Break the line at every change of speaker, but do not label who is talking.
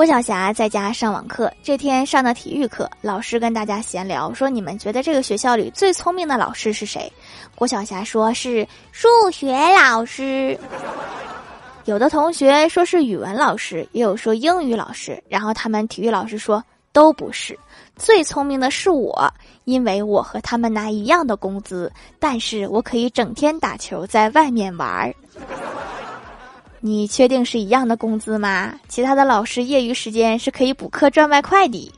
郭晓霞在家上网课，这天上的体育课，老师跟大家闲聊说：“你们觉得这个学校里最聪明的老师是谁？”郭晓霞说是数学老师。有的同学说是语文老师，也有说英语老师。然后他们体育老师说都不是，最聪明的是我，因为我和他们拿一样的工资，但是我可以整天打球，在外面玩儿。你确定是一样的工资吗？其他的老师业余时间是可以补课赚外快的。